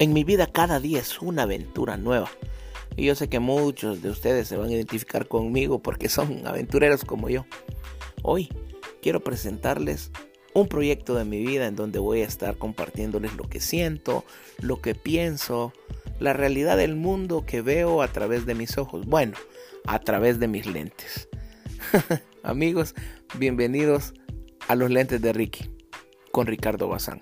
En mi vida cada día es una aventura nueva. Y yo sé que muchos de ustedes se van a identificar conmigo porque son aventureros como yo. Hoy quiero presentarles un proyecto de mi vida en donde voy a estar compartiéndoles lo que siento, lo que pienso, la realidad del mundo que veo a través de mis ojos. Bueno, a través de mis lentes. Amigos, bienvenidos a los lentes de Ricky con Ricardo Bazán.